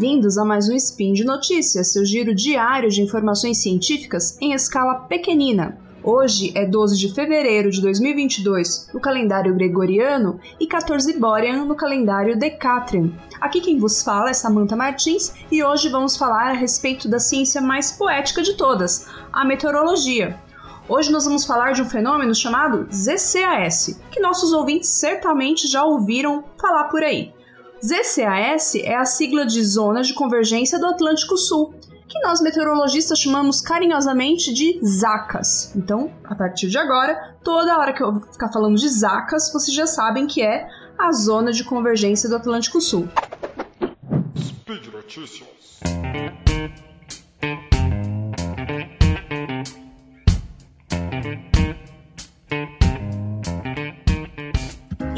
bem-vindos a mais um Spin de Notícias, seu giro diário de informações científicas em escala pequenina. Hoje é 12 de fevereiro de 2022 no calendário gregoriano e 14 Borean no calendário Decatrian. Aqui quem vos fala é Samantha Martins e hoje vamos falar a respeito da ciência mais poética de todas, a meteorologia. Hoje nós vamos falar de um fenômeno chamado ZCAS, que nossos ouvintes certamente já ouviram falar por aí. ZCAS é a sigla de Zona de Convergência do Atlântico Sul, que nós meteorologistas chamamos carinhosamente de ZACAS. Então, a partir de agora, toda hora que eu ficar falando de ZACAS, vocês já sabem que é a Zona de Convergência do Atlântico Sul. Speed Notícias.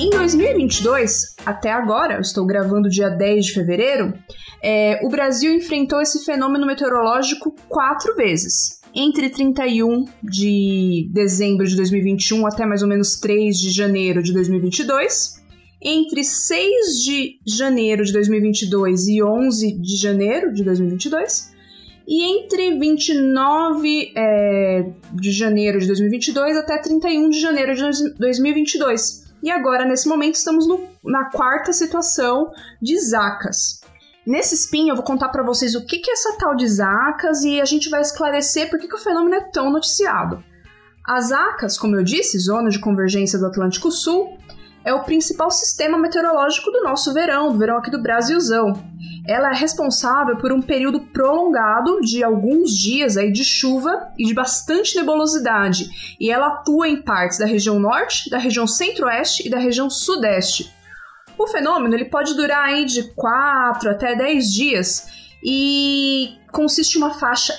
Em 2022, até agora, estou gravando dia 10 de fevereiro, é, o Brasil enfrentou esse fenômeno meteorológico quatro vezes. Entre 31 de dezembro de 2021 até mais ou menos 3 de janeiro de 2022. Entre 6 de janeiro de 2022 e 11 de janeiro de 2022. E entre 29 é, de janeiro de 2022 até 31 de janeiro de 2022. E agora, nesse momento, estamos no, na quarta situação de Zacas. Nesse spin, eu vou contar para vocês o que, que é essa tal de Zacas e a gente vai esclarecer por que, que o fenômeno é tão noticiado. As ACAS, como eu disse, Zona de Convergência do Atlântico Sul, é o principal sistema meteorológico do nosso verão, do verão aqui do Brasilzão. Ela é responsável por um período prolongado de alguns dias aí de chuva e de bastante nebulosidade, e ela atua em partes da região norte, da região centro-oeste e da região sudeste. O fenômeno ele pode durar aí de 4 até 10 dias e consiste em uma faixa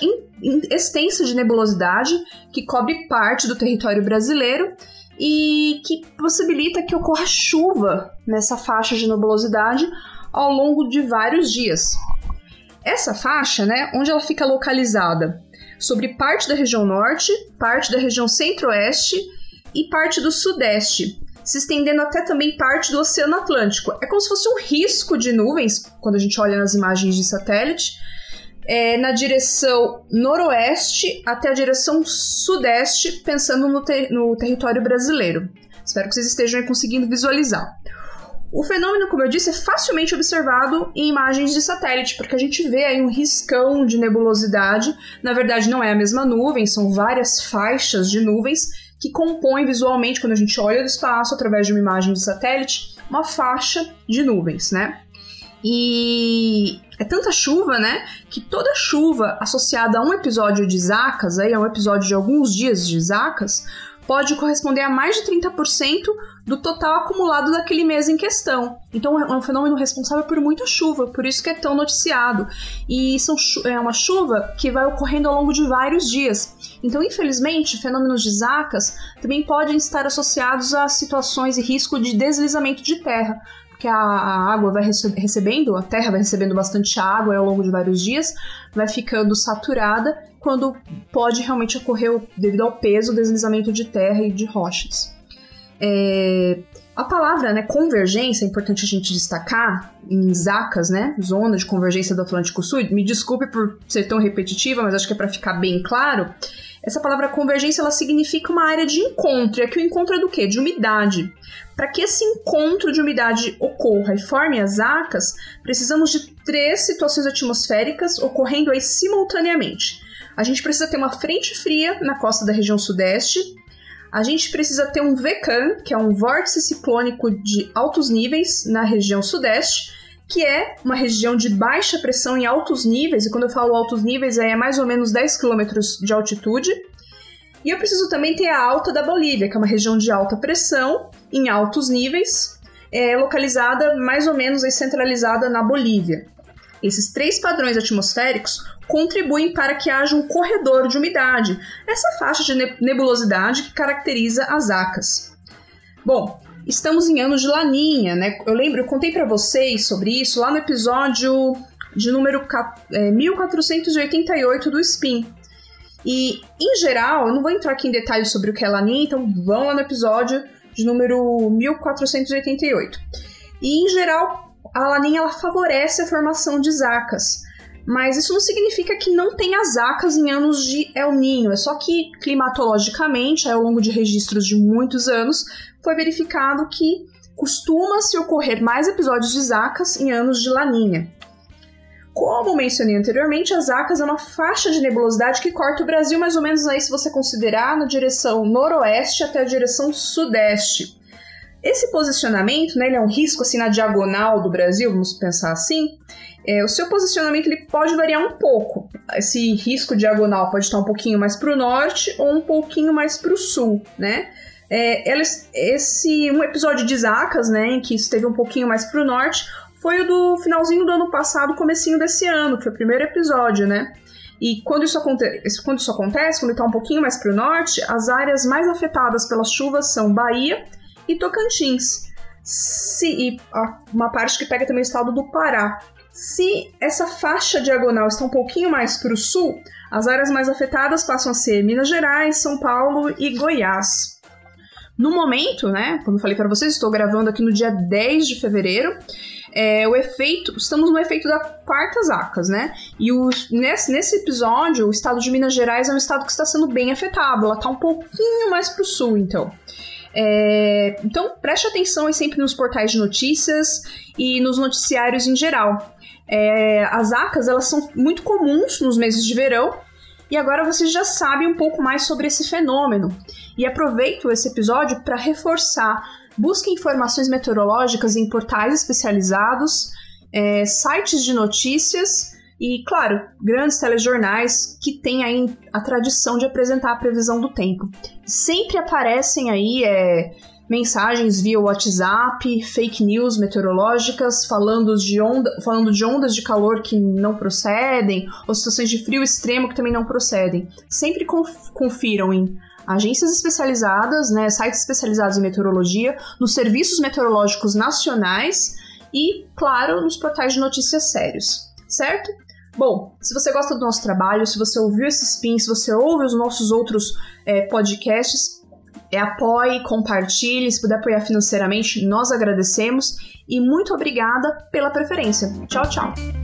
extensa de nebulosidade que cobre parte do território brasileiro e que possibilita que ocorra chuva nessa faixa de nebulosidade ao longo de vários dias. Essa faixa, né, onde ela fica localizada? Sobre parte da região norte, parte da região centro-oeste e parte do sudeste, se estendendo até também parte do Oceano Atlântico. É como se fosse um risco de nuvens, quando a gente olha nas imagens de satélite, é, na direção noroeste até a direção sudeste, pensando no, ter no território brasileiro. Espero que vocês estejam conseguindo visualizar. O fenômeno, como eu disse, é facilmente observado em imagens de satélite, porque a gente vê aí um riscão de nebulosidade. Na verdade, não é a mesma nuvem, são várias faixas de nuvens que compõem visualmente, quando a gente olha do espaço através de uma imagem de satélite, uma faixa de nuvens, né? E é tanta chuva, né? Que toda chuva associada a um episódio de Zacas, aí, a um episódio de alguns dias de Zacas, pode corresponder a mais de 30% do total acumulado daquele mês em questão. Então é um fenômeno responsável por muita chuva, por isso que é tão noticiado. E são, é uma chuva que vai ocorrendo ao longo de vários dias. Então, infelizmente, fenômenos de zacas também podem estar associados a situações e risco de deslizamento de terra, que a, água vai recebendo, a terra vai recebendo bastante água ao longo de vários dias, vai ficando saturada, quando pode realmente ocorrer, devido ao peso, deslizamento de terra e de rochas. É, a palavra né, convergência é importante a gente destacar em ZACAS, né, Zona de Convergência do Atlântico Sul. Me desculpe por ser tão repetitiva, mas acho que é para ficar bem claro. Essa palavra convergência ela significa uma área de encontro. E aqui o encontro é do quê? De umidade. Para que esse encontro de umidade ocorra e forme as acas, precisamos de três situações atmosféricas ocorrendo aí simultaneamente. A gente precisa ter uma frente fria na costa da região sudeste, a gente precisa ter um VCAM, que é um vórtice ciclônico de altos níveis na região sudeste, que é uma região de baixa pressão em altos níveis, e quando eu falo altos níveis é mais ou menos 10 km de altitude. E eu preciso também ter a alta da Bolívia, que é uma região de alta pressão em altos níveis, é, localizada mais ou menos centralizada na Bolívia. Esses três padrões atmosféricos contribuem para que haja um corredor de umidade, essa faixa de nebulosidade que caracteriza as acas. Bom, estamos em anos de laninha, né? Eu lembro, eu contei para vocês sobre isso lá no episódio de número é, 1488 do SPIN. E, em geral, eu não vou entrar aqui em detalhes sobre o que é laninha, então vão lá no episódio de número 1488. E, em geral, a laninha ela favorece a formação de zacas. Mas isso não significa que não tenha zacas em anos de El Ninho, é só que climatologicamente, ao longo de registros de muitos anos, foi verificado que costuma-se ocorrer mais episódios de zacas em anos de laninha. Como mencionei anteriormente, as Acas é uma faixa de nebulosidade que corta o Brasil mais ou menos aí, se você considerar, na direção noroeste até a direção sudeste. Esse posicionamento, né, ele é um risco assim na diagonal do Brasil, vamos pensar assim. É, o seu posicionamento ele pode variar um pouco. Esse risco diagonal pode estar um pouquinho mais para o norte ou um pouquinho mais para o sul, né? É, esse um episódio de Zacas, né, em que esteve um pouquinho mais para o norte, foi o do finalzinho do ano passado, comecinho desse ano, que foi o primeiro episódio, né? E quando isso, aconte quando isso acontece, quando está um pouquinho mais para o norte, as áreas mais afetadas pelas chuvas são Bahia e Tocantins. Se, e uma parte que pega também o estado do Pará. Se essa faixa diagonal está um pouquinho mais para o sul, as áreas mais afetadas passam a ser Minas Gerais, São Paulo e Goiás. No momento, né, como eu falei para vocês, estou gravando aqui no dia 10 de fevereiro, é, o efeito, estamos no efeito da quarta zacas, né? E o, nesse, nesse episódio, o estado de Minas Gerais é um estado que está sendo bem afetado, ela está um pouquinho mais para o sul, então. É, então, preste atenção sempre nos portais de notícias e nos noticiários em geral. É, as acas, elas são muito comuns nos meses de verão, e agora vocês já sabem um pouco mais sobre esse fenômeno. E aproveito esse episódio para reforçar Busque informações meteorológicas em portais especializados, é, sites de notícias e, claro, grandes telejornais que têm aí a tradição de apresentar a previsão do tempo. Sempre aparecem aí é, mensagens via WhatsApp, fake news meteorológicas falando de, onda, falando de ondas de calor que não procedem, ou situações de frio extremo que também não procedem. Sempre confiram em agências especializadas, né, sites especializados em meteorologia, nos serviços meteorológicos nacionais e, claro, nos portais de notícias sérios, certo? Bom, se você gosta do nosso trabalho, se você ouviu esse spin, se você ouve os nossos outros é, podcasts, é, apoie, compartilhe, se puder apoiar financeiramente, nós agradecemos e muito obrigada pela preferência. Tchau, tchau!